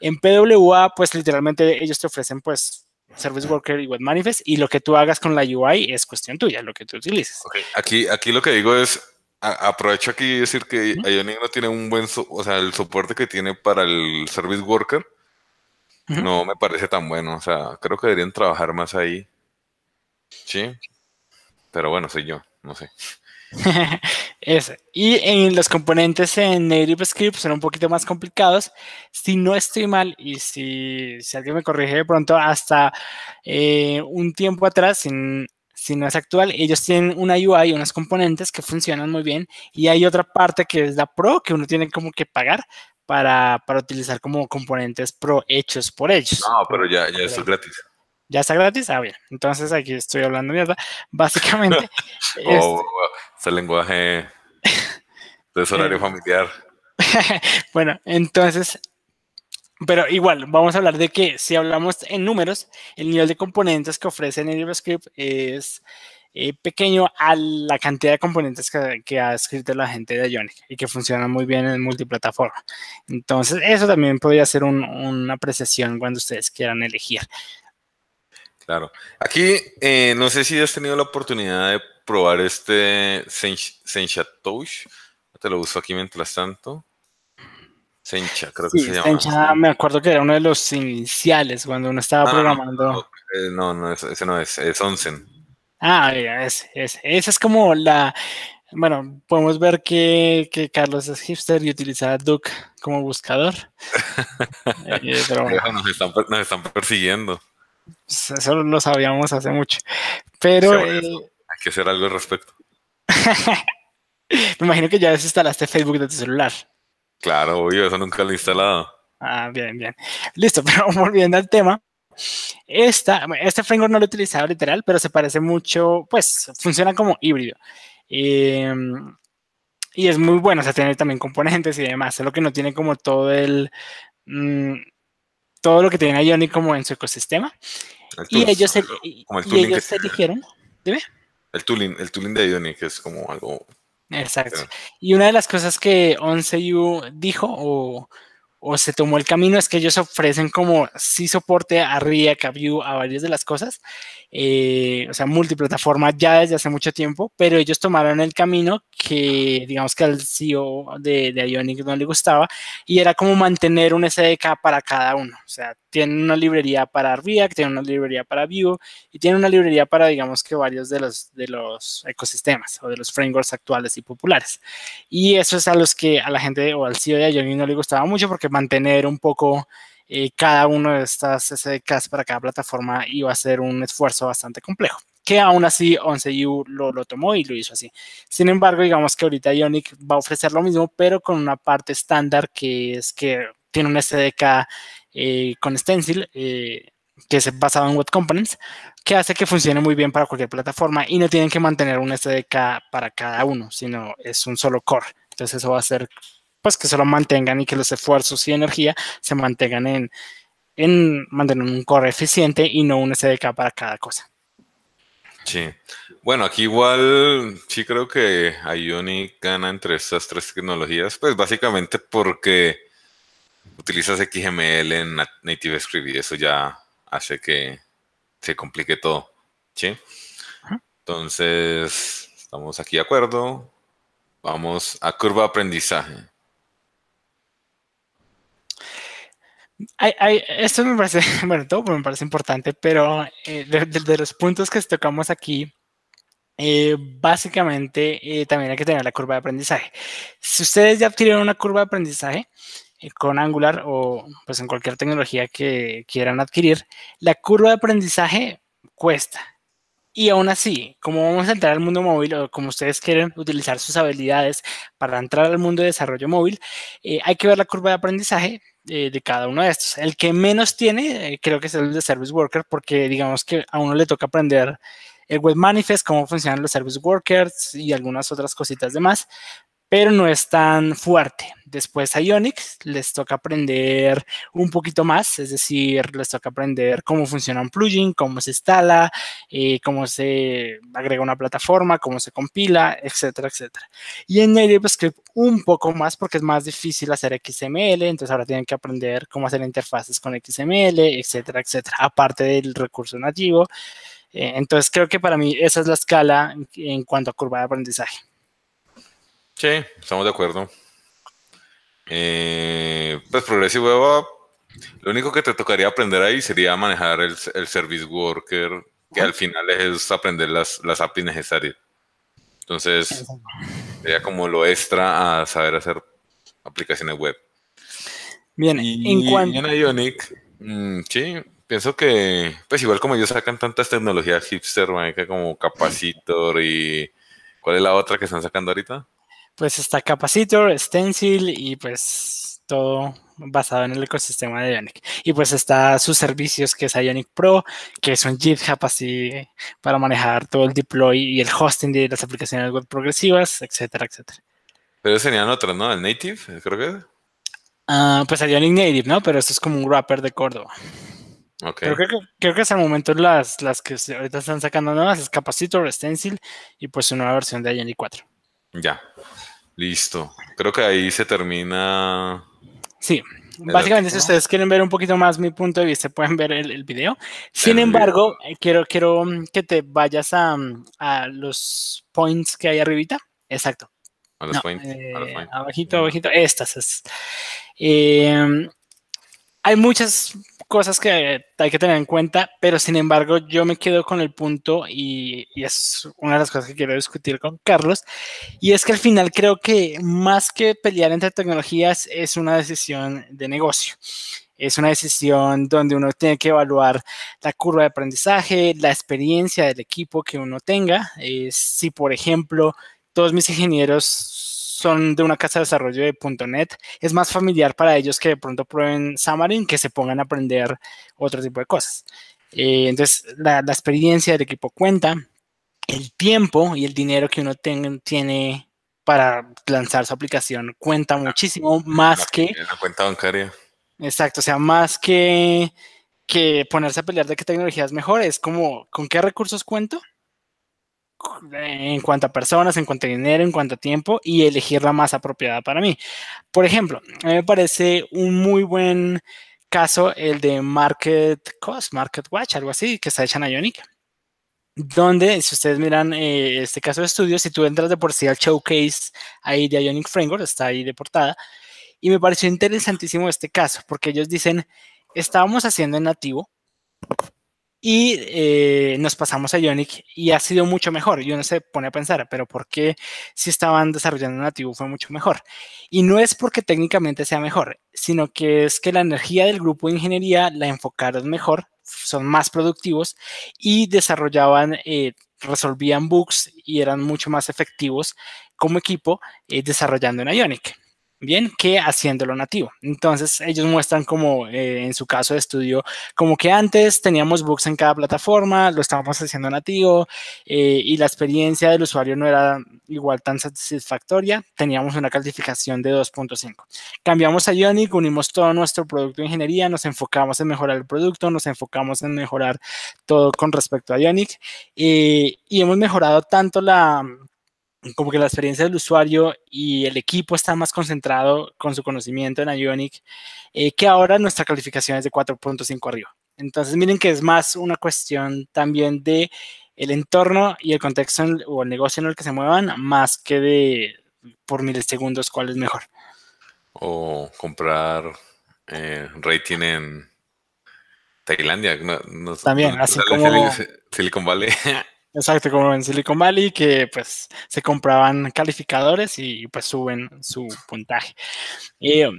En PWA, pues literalmente ellos te ofrecen pues Service Worker y Web Manifest, y lo que tú hagas con la UI es cuestión tuya, lo que tú utilices. Aquí, aquí lo que digo es, aprovecho aquí y decir que Ionic no tiene un buen, o sea, el soporte que tiene para el Service Worker no me parece tan bueno, o sea, creo que deberían trabajar más ahí. Sí, pero bueno, soy yo, no sé. Ese. Y en los componentes en NativeScript son un poquito más complicados. Si no estoy mal, y si, si alguien me corrige de pronto, hasta eh, un tiempo atrás, sin, si no es actual, ellos tienen una UI, unos componentes que funcionan muy bien, y hay otra parte que es la Pro, que uno tiene como que pagar para, para utilizar como componentes Pro hechos por ellos. No, pero ya, ya es gratis. ¿Ya está gratis? Ah, bien. Entonces aquí estoy hablando mierda. Básicamente. oh, es el lenguaje de horario familiar. bueno, entonces, pero igual, vamos a hablar de que si hablamos en números, el nivel de componentes que ofrece JavaScript es eh, pequeño a la cantidad de componentes que, ha escrito la gente de Ionic y que funcionan muy bien en multiplataforma. Entonces, eso también podría ser una apreciación cuando ustedes quieran elegir. Claro. Aquí, eh, no sé si has tenido la oportunidad de probar este Sencha Touch. Te lo uso aquí mientras tanto. Sencha, creo que se llama. Sencha, me acuerdo que era uno de los iniciales cuando uno estaba ah, programando. No, no, ese, no es, es Onsen. Ah, ese, ese. Esa es como la. Bueno, podemos ver que, que Carlos es hipster y utiliza Duke como buscador. Eh, nos, están, nos están persiguiendo. Eso lo sabíamos hace mucho. Pero. Eh, hay que hacer algo al respecto. Me imagino que ya desinstalaste Facebook de tu celular. Claro, obvio, eso nunca lo he instalado. Ah, bien, bien. Listo, pero volviendo al tema. Esta, este framework no lo he utilizado literal, pero se parece mucho, pues funciona como híbrido. Em, y es muy bueno, o sea, tiene también componentes y demás, lo que no tiene como todo el, mm, todo lo que tiene Ionic como en su ecosistema. y ellos, y, ellos eligieron, dime. El tooling, el tooling de Ionic es como algo Exacto. Y una de las cosas que OnceU dijo o, o, se tomó el camino es que ellos ofrecen como sí soporte a React, a Vue, a varias de las cosas, eh, o sea, multiplataforma ya desde hace mucho tiempo, pero ellos tomaron el camino que, digamos que al CEO de, de Ionic no le gustaba y era como mantener un SDK para cada uno. O sea, tienen una librería para React, tienen una librería para Vue y tienen una librería para, digamos que varios de los, de los ecosistemas o de los frameworks actuales y populares. Y eso es a los que a la gente o al CEO de Ionic no le gustaba mucho porque mantener un poco eh, cada uno de estas SDKs para cada plataforma iba a ser un esfuerzo bastante complejo que aún así 11U lo, tomó y lo hizo así. Sin embargo, digamos que ahorita Ionic va a ofrecer lo mismo, pero con una parte estándar que es que tiene un SDK eh, con Stencil, eh, que es basado en Web Components, que hace que funcione muy bien para cualquier plataforma y no tienen que mantener un SDK para cada uno, sino es un solo core. Entonces eso va a hacer pues que se lo mantengan y que los esfuerzos y energía se mantengan en, en mantener un core eficiente y no un SDK para cada cosa. Sí. Bueno, aquí igual sí creo que Ionic gana entre estas tres tecnologías, pues básicamente porque utilizas XML en NativeScript y eso ya hace que se complique todo. ¿Sí? Entonces, estamos aquí de acuerdo. Vamos a curva de aprendizaje. Esto me parece, bueno, todo me parece importante, pero eh, de, los puntos que tocamos aquí, eh, básicamente eh, también hay que tener la curva de aprendizaje. Si ustedes ya adquirieron una curva de aprendizaje con Angular o pues en cualquier tecnología que quieran adquirir, la curva de aprendizaje cuesta. Y aún así, como vamos a entrar al mundo móvil o como ustedes quieren utilizar sus habilidades para entrar al mundo de desarrollo móvil, hay que ver la curva de aprendizaje eh, de cada uno de estos. El que menos tiene, eh, creo que es el de Service Worker, porque digamos que a uno le toca aprender el Web Manifest, cómo funcionan los Service Workers y algunas otras cositas demás, pero no es tan fuerte. Después a Ionix les toca aprender un poquito más, es decir, les toca aprender cómo funciona un plugin, cómo se instala, eh, cómo se agrega una plataforma, cómo se compila, etcétera, etcétera. Y en NativeScript un poco más porque es más difícil hacer XML, entonces ahora tienen que aprender cómo hacer interfaces con XML, etcétera, etcétera, aparte del recurso nativo. Eh, entonces creo que para mí esa es la escala en cuanto a curva de aprendizaje. Sí, estamos de acuerdo. Eh, pues Progressive Web lo único que te tocaría aprender ahí sería manejar el, Service Worker, que al final es aprender las, las APIs necesarias. Entonces, sería como lo extra a saber hacer aplicaciones web. Bien, Y en cuanto... en Ionic, mm, sí, pienso que, pues igual como ellos sacan tantas tecnologías hipster, como Capacitor y... ¿Cuál es la otra que están sacando ahorita? Pues está Capacitor, Stencil y pues todo basado en el ecosistema de Ionic. Y pues está sus servicios que es Ionic Pro, que es un GitHub así para manejar todo el deploy y el hosting de las aplicaciones web progresivas, etcétera, etcétera. Pero serían otras, ¿no? El Native, creo que es. Ah, pues Ionic Native, ¿no? Pero esto es como un wrapper de Córdoba. Ok. Pero creo que, creo que hasta el momento las, las que ahorita están sacando nuevas es Capacitor, Stencil y pues una nueva versión de Ionic 4. Ya. Listo. Creo que ahí se termina. Sí, básicamente si ustedes quieren ver un poquito más mi punto de vista, pueden ver el, el video. Sin El embargo, eh, quiero, quiero mm, que te vayas a, mm, a los points que hay arribita. Exacto. A los No, points, a los eh, points. abajito, abajito. Estas es. Eh, hay muchas cosas que hay que tener en cuenta, pero sin embargo yo me quedo con el punto y, es una de las cosas que quiero discutir con Carlos, y es que al final creo que más que pelear entre tecnologías es una decisión de negocio. Es una decisión donde uno tiene que evaluar la curva de aprendizaje, la experiencia del equipo que uno tenga. Eh, si, por ejemplo, todos mis ingenieros son de una casa de desarrollo de .NET, es más familiar para ellos que de pronto prueben Xamarin que se pongan a aprender otro tipo de cosas. Eh, entonces, la, la, experiencia del equipo cuenta, el tiempo y el dinero que uno ten, tiene para lanzar su aplicación cuenta muchísimo más la, que... La cuenta bancaria. Exacto, o sea, más que, que ponerse a pelear de qué tecnología es mejor, es como, ¿con qué recursos cuento? En cuanto a personas, en cuanto a dinero, en cuanto a tiempo y elegir la más apropiada para mí. Por ejemplo, me parece un muy buen caso el de Market Cost, Market Watch, algo así, que está hecha en Ionic, donde si ustedes miran eh, este caso de estudio, si tú entras de por sí al showcase ahí de Ionic Framework, está ahí de portada, y me pareció interesantísimo este caso, porque ellos dicen, estábamos haciendo en nativo, y eh, nos pasamos a Ionic y ha sido mucho mejor. Y uno se pone a pensar, pero ¿por qué si estaban desarrollando nativo fue mucho mejor? Y no es porque técnicamente sea mejor, sino que es que la energía del grupo de ingeniería la enfocaron mejor, son más productivos y desarrollaban, eh, resolvían bugs y eran mucho más efectivos como equipo eh, desarrollando en Ionic bien que haciéndolo nativo. Entonces ellos muestran como eh, en su caso de estudio, como que antes teníamos bugs en cada plataforma, lo estábamos haciendo nativo eh, y la experiencia del usuario no era igual tan satisfactoria, teníamos una calificación de 2.5. Cambiamos a Ionic, unimos todo nuestro producto de ingeniería, nos enfocamos en mejorar el producto, nos enfocamos en mejorar todo con respecto a Ionic eh, y hemos mejorado tanto la como que la experiencia del usuario y el equipo está más concentrado con su conocimiento en Ionic, eh, que ahora nuestra calificación es de 4.5 arriba. Entonces, miren que es más una cuestión también de el entorno y el contexto en, o el negocio en el que se muevan, más que de por milisegundos cuál es mejor. O comprar eh, rating en Tailandia. No, no, también, así como... Silicon Valley. Exacto, como en Silicon Valley, que pues se compraban calificadores y pues suben su puntaje. Eh,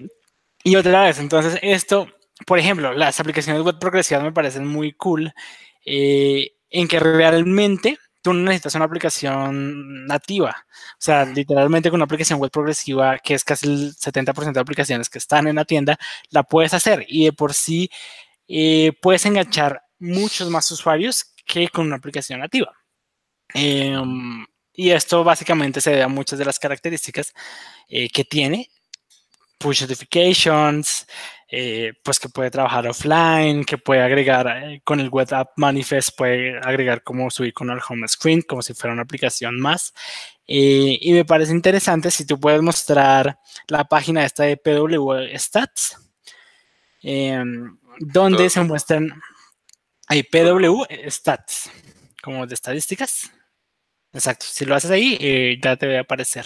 y otra vez, entonces esto, por ejemplo, las aplicaciones web progresivas me parecen muy cool, eh, en que realmente tú no necesitas una aplicación nativa. O sea, literalmente con una aplicación web progresiva, que es casi el 70% de aplicaciones que están en la tienda, la puedes hacer y de por sí eh, puedes enganchar muchos más usuarios que con una aplicación nativa. Eh, y esto básicamente se debe a muchas de las características eh, que tiene. Push notifications, eh, pues que puede trabajar offline, que puede agregar eh, con el web app manifest, puede agregar como su icono al home screen, como si fuera una aplicación más. Eh, y me parece interesante si tú puedes mostrar la página esta de PW Stats, em, donde se muestran hay PW Stats, como de estadísticas. Exacto, si lo haces ahí, eh, ya te va a aparecer.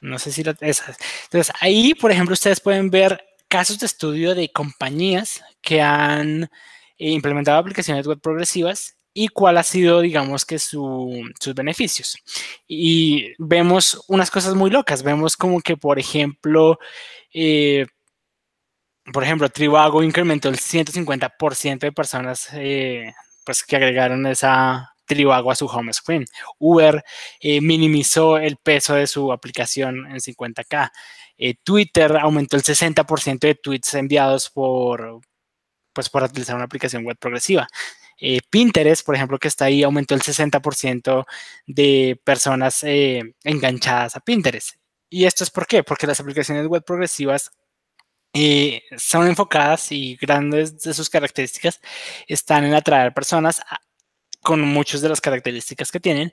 No sé si la, esa. Entonces, ahí, por ejemplo, ustedes pueden ver casos de estudio de compañías que han eh, implementado aplicaciones web progresivas y cuál ha sido, digamos que sus beneficios. Y vemos unas cosas muy locas, vemos como que, por ejemplo, eh, por ejemplo, Trivago incrementó el 150% de personas eh, pues, que agregaron esa Trivago a su home screen. Uber eh, minimizó el peso de su aplicación en 50K. Eh, Twitter aumentó el 60% de tweets enviados por, pues, por utilizar una aplicación web progresiva. Pinterest, por ejemplo, que está ahí, aumentó el 60% de personas enganchadas a Pinterest. ¿Y esto es por qué? Porque las aplicaciones web progresivas eh, son enfocadas y grandes de sus características están en atraer personas con muchas de las características que tienen.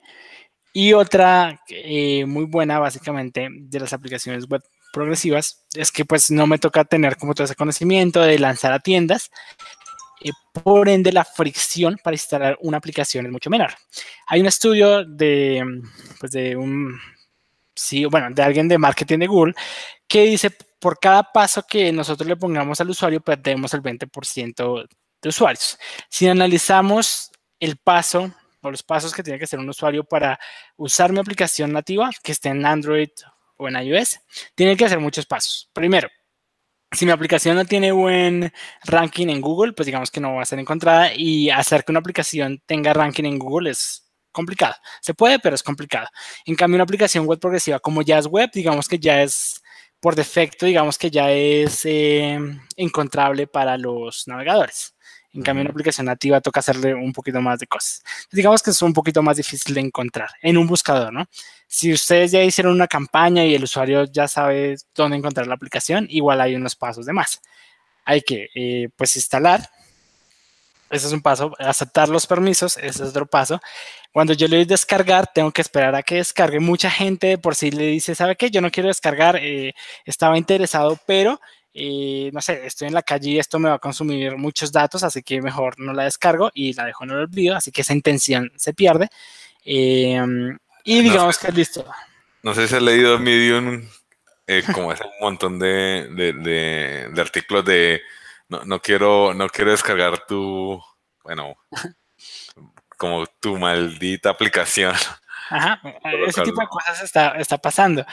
Y otra eh, muy buena, básicamente, de las aplicaciones web progresivas es que pues no me toca tener como todo ese conocimiento de lanzar a tiendas. Eh, por ende, la fricción para instalar una aplicación es mucho menor. Hay un estudio de, pues de un, sí, bueno, de alguien de marketing de Google que dice por cada paso que nosotros le pongamos al usuario, perdemos el 20% de usuarios. Si analizamos el paso o los pasos que tiene que hacer un usuario para usar mi aplicación nativa, que esté en Android o en iOS, tiene que hacer muchos pasos. Primero, si mi aplicación no tiene buen ranking en Google, pues digamos que no va a ser encontrada y hacer que una aplicación tenga ranking en Google es complicado. Se puede, pero es complicado. En cambio, una aplicación web progresiva como ya es web, digamos que ya es por defecto, digamos que ya es eh, encontrable para los navegadores. En cambio, en una aplicación nativa toca hacerle un poquito más de cosas. Digamos que es un poquito más difícil de encontrar en un buscador, ¿no? Si ustedes ya hicieron una campaña y el usuario ya sabe dónde encontrar la aplicación, igual hay unos pasos de más. Hay que, eh, pues, instalar ese es un paso. Aceptar los permisos, ese es otro paso. Cuando yo le doy descargar, tengo que esperar a que descargue. Mucha gente por si le dice, ¿sabe qué? Yo no quiero descargar, eh, estaba interesado, pero eh, no sé, estoy en la calle y esto me va a consumir muchos datos, así que mejor no la descargo y la dejo en el olvido, así que esa intención se pierde. Em, y digamos que es listo. No sé si has leído Medium, eh, como es un montón de, de, de artículos de no, no, quiero, no quiero descargar tu, bueno, como tu maldita aplicación. Ajá, ese tipo de cosas está, está pasando.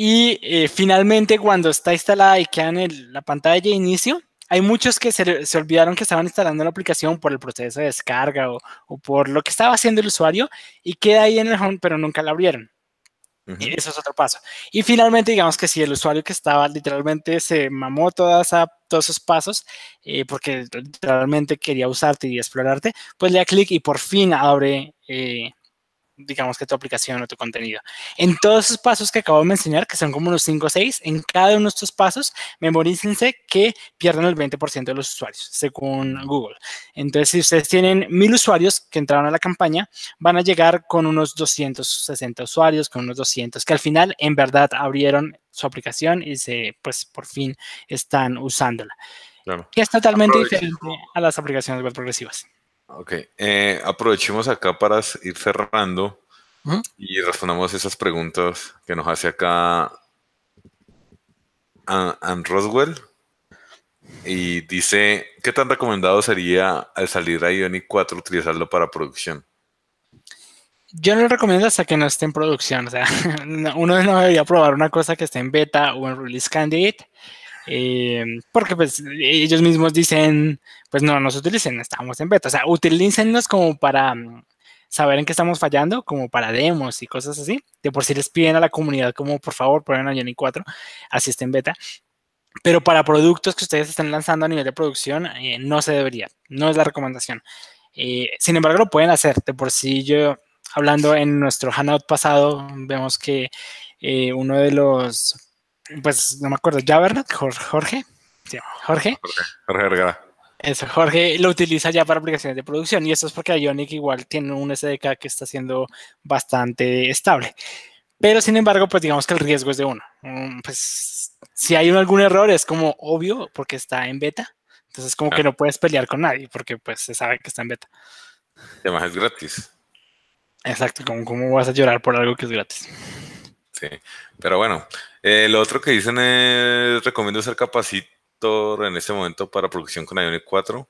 Y eh, finalmente, cuando está instalada y queda en la pantalla de inicio, hay muchos que se, se, olvidaron que estaban instalando la aplicación por el proceso de descarga o, o, por lo que estaba haciendo el usuario y queda ahí en el home, pero nunca la abrieron. Y eso es otro paso. Y finalmente, digamos que si el usuario que estaba literalmente se mamó todas todos esos pasos, eh, porque literalmente quería usarte y explorarte, pues le da clic y por fin abre eh, digamos que tu aplicación o tu contenido. En todos esos pasos que acabo de mencionar, que son como unos 5 o 6, en cada uno de estos pasos, memorícense que pierden el 20% de los usuarios, según Google. Entonces, si ustedes tienen mil usuarios que entraron a la campaña, van a llegar con unos 260 usuarios, con unos 200, que al final, en verdad, abrieron su aplicación y se, pues, por fin están usándola. Claro. Que es totalmente diferente a las aplicaciones web progresivas. Ok, eh, aprovechemos acá para ir cerrando y respondamos esas preguntas que nos hace acá Ann Roswell. Y dice, ¿qué tan recomendado sería al salir a Ionic 4 utilizarlo para producción? Yo no lo recomiendo hasta que no esté en producción. O sea, uno no debería probar una cosa que esté en beta o en release candidate eh, porque pues ellos mismos dicen, pues no nos utilicen, estamos en beta, o sea, utilícennos como para mm, saber en qué estamos fallando, como para demos y cosas así. De por sí les piden a la comunidad como por favor prueben a Johnny 4, así está en beta. Pero para productos que ustedes estén lanzando a nivel de producción, eh, no se debería, no es la recomendación. Eh, sin embargo, lo pueden hacer. De por sí, yo hablando en nuestro Hangout pasado, vemos que uno de los pues no me acuerdo, ¿ya Bernat? Jorge. Sí, Jorge. Jorge Vergara. Eso, Jorge lo utiliza ya para aplicaciones de producción y eso es porque Ionic igual tiene un SDK que está siendo bastante estable. Pero sin embargo, pues digamos que el riesgo es de uno. Mm, pues si hay algún error es como obvio porque está en beta. Entonces como que no puedes pelear con nadie porque pues se sabe que está en beta. Además es gratis. Exacto, como cómo vas a llorar por algo que es gratis. Sí, pero bueno, eh, lo otro que dicen es, recomiendo ser capacitor en este momento para producción con Ionic 4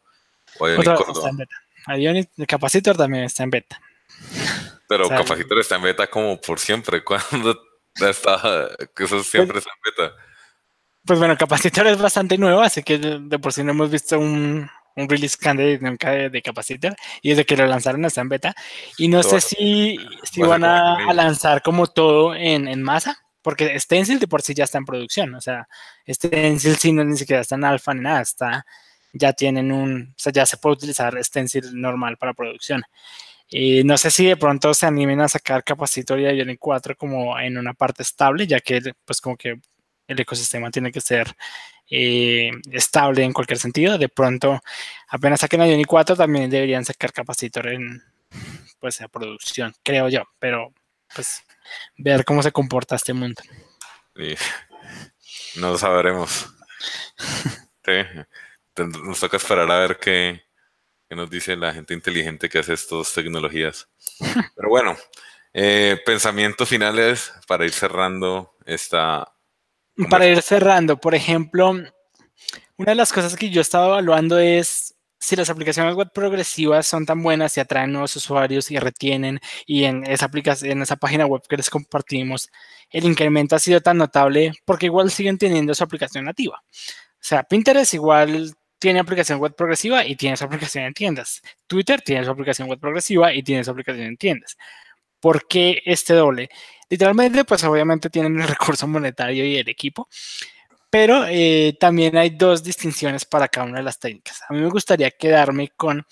o Ionic Otra, está en beta. Ionic, Capacitor también está en beta. Pero O sea, Capacitor está en beta como por siempre. Cuando está, eso siempre está en beta. Pues bueno, Capacitor es bastante nuevo, así que de, por sí no hemos visto un, un release candidate nunca de, de Capacitor. Y desde que lo lanzaron está en beta. Y no Todo sé si, si van a, a lanzar como todo en, en masa, porque Stencil de por sí ya está en producción. O sea, Stencil sí no ni siquiera está en alfa ni nada, está, ya tienen un, o sea, ya se puede utilizar Stencil normal para producción. Y no sé si de pronto se animen a sacar Capacitor y Ionic 4 como en una parte estable, ya que pues como que el ecosistema tiene que ser eh, estable en cualquier sentido. De pronto, apenas saquen Ionic 4, también deberían sacar Capacitor en pues a producción, creo yo, pero pues ver cómo se comporta este mundo. Y no lo sabremos. Sí. Nos toca esperar a ver qué, qué nos dice la gente inteligente que hace estas tecnologías. Pero bueno, eh, pensamientos finales para ir cerrando esta. Para ir cerrando, por ejemplo, una de las cosas que yo estaba evaluando es si las aplicaciones web progresivas son tan buenas y atraen nuevos usuarios y retienen, y en esa en esa página web que les compartimos, el incremento ha sido tan notable porque igual siguen teniendo su aplicación nativa. O sea, Pinterest igual tiene aplicación web progresiva y tiene su aplicación en tiendas. Twitter tiene su aplicación web progresiva y tiene su aplicación en tiendas. ¿Por qué este doble? Literalmente, pues obviamente tienen el recurso monetario y el equipo, pero eh, también hay dos distinciones para cada una de las técnicas. A mí me gustaría quedarme con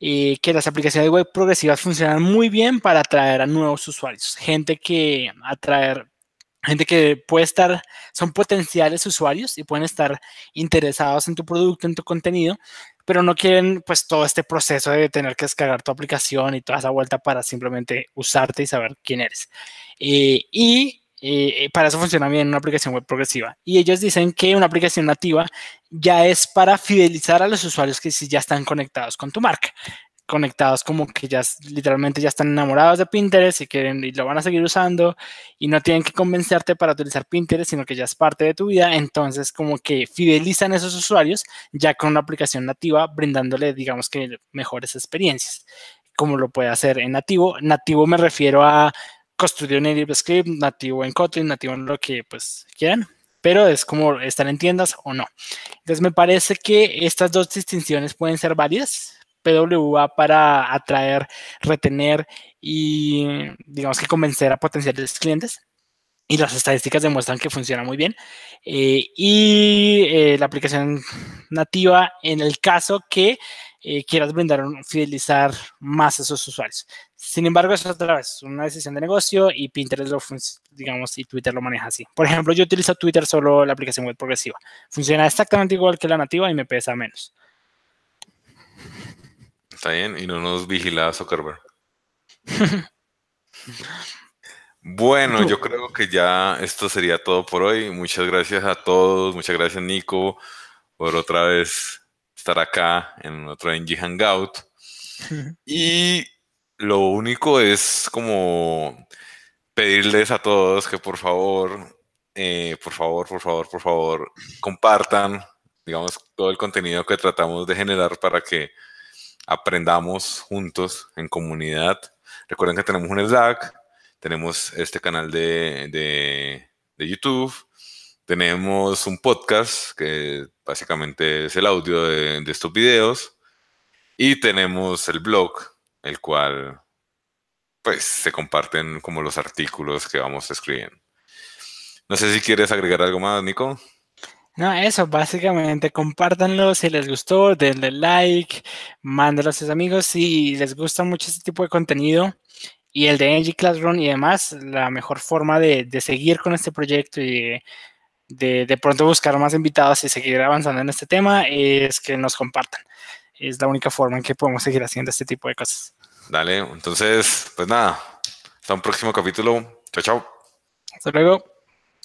eh, que las aplicaciones web progresivas funcionan muy bien para atraer a nuevos usuarios, gente que atraer, gente que puede estar, son potenciales usuarios y pueden estar interesados en tu producto, en tu contenido, pero no quieren pues todo este proceso de tener que descargar tu aplicación y toda esa vuelta para simplemente usarte y saber quién eres. Eh, y eh, para eso funciona bien una aplicación web progresiva. Y ellos dicen que una aplicación nativa ya es para fidelizar a los usuarios que sí ya están conectados con tu marca. Conectados como que ya literalmente ya están enamorados de Pinterest y quieren y lo van a seguir usando y no tienen que convencerte para utilizar Pinterest, sino que ya es parte de tu vida. Entonces, como que fidelizan a esos usuarios ya con una aplicación nativa, brindándole, digamos que, mejores experiencias, como lo puede hacer en nativo. Nativo me refiero a construir un native script, nativo en Kotlin, nativo en lo que pues quieran, pero es como estar en tiendas o no. Entonces me parece que estas dos distinciones pueden ser válidas. PWA para atraer, retener y digamos que convencer a potenciales clientes. Y las estadísticas demuestran que funciona muy bien. Eh, y eh, la aplicación nativa en el caso que eh, quieras brindar, un- fidelizar más a esos usuarios. Sin embargo, es otra vez una decisión de negocio y Pinterest lo, digamos, y Twitter lo maneja así. Por ejemplo, yo utilizo Twitter solo la aplicación web progresiva. Funciona exactamente igual que la nativa y me pesa menos. Está bien, y no nos vigila Zuckerberg. Bueno, yo creo que ya esto sería todo por hoy. Muchas gracias a todos. Muchas gracias, Nico, por otra vez estar acá en otro NG Hangout. Y lo único es como pedirles a todos que por favor, eh, por favor, por favor, por favor, compartan, digamos, todo el contenido que tratamos de generar para que aprendamos juntos en comunidad. Recuerden que tenemos un Slack, tenemos este canal de, de, de YouTube, tenemos un podcast que básicamente es el audio de, estos videos y tenemos el blog, el cual pues se comparten como los artículos que vamos escribiendo. No sé si quieres agregar algo más, Nico. No, eso, básicamente, compártanlo si les gustó, denle like, mándenlo a sus amigos si les gusta mucho este tipo de contenido y el de NG Classroom y demás, la mejor forma de, seguir con este proyecto y de, de pronto buscar más invitados y seguir avanzando en este tema es que nos compartan. Es la única forma en que podemos seguir haciendo este tipo de cosas. Dale, entonces, pues nada, hasta un próximo capítulo. Chao, chao. Hasta luego.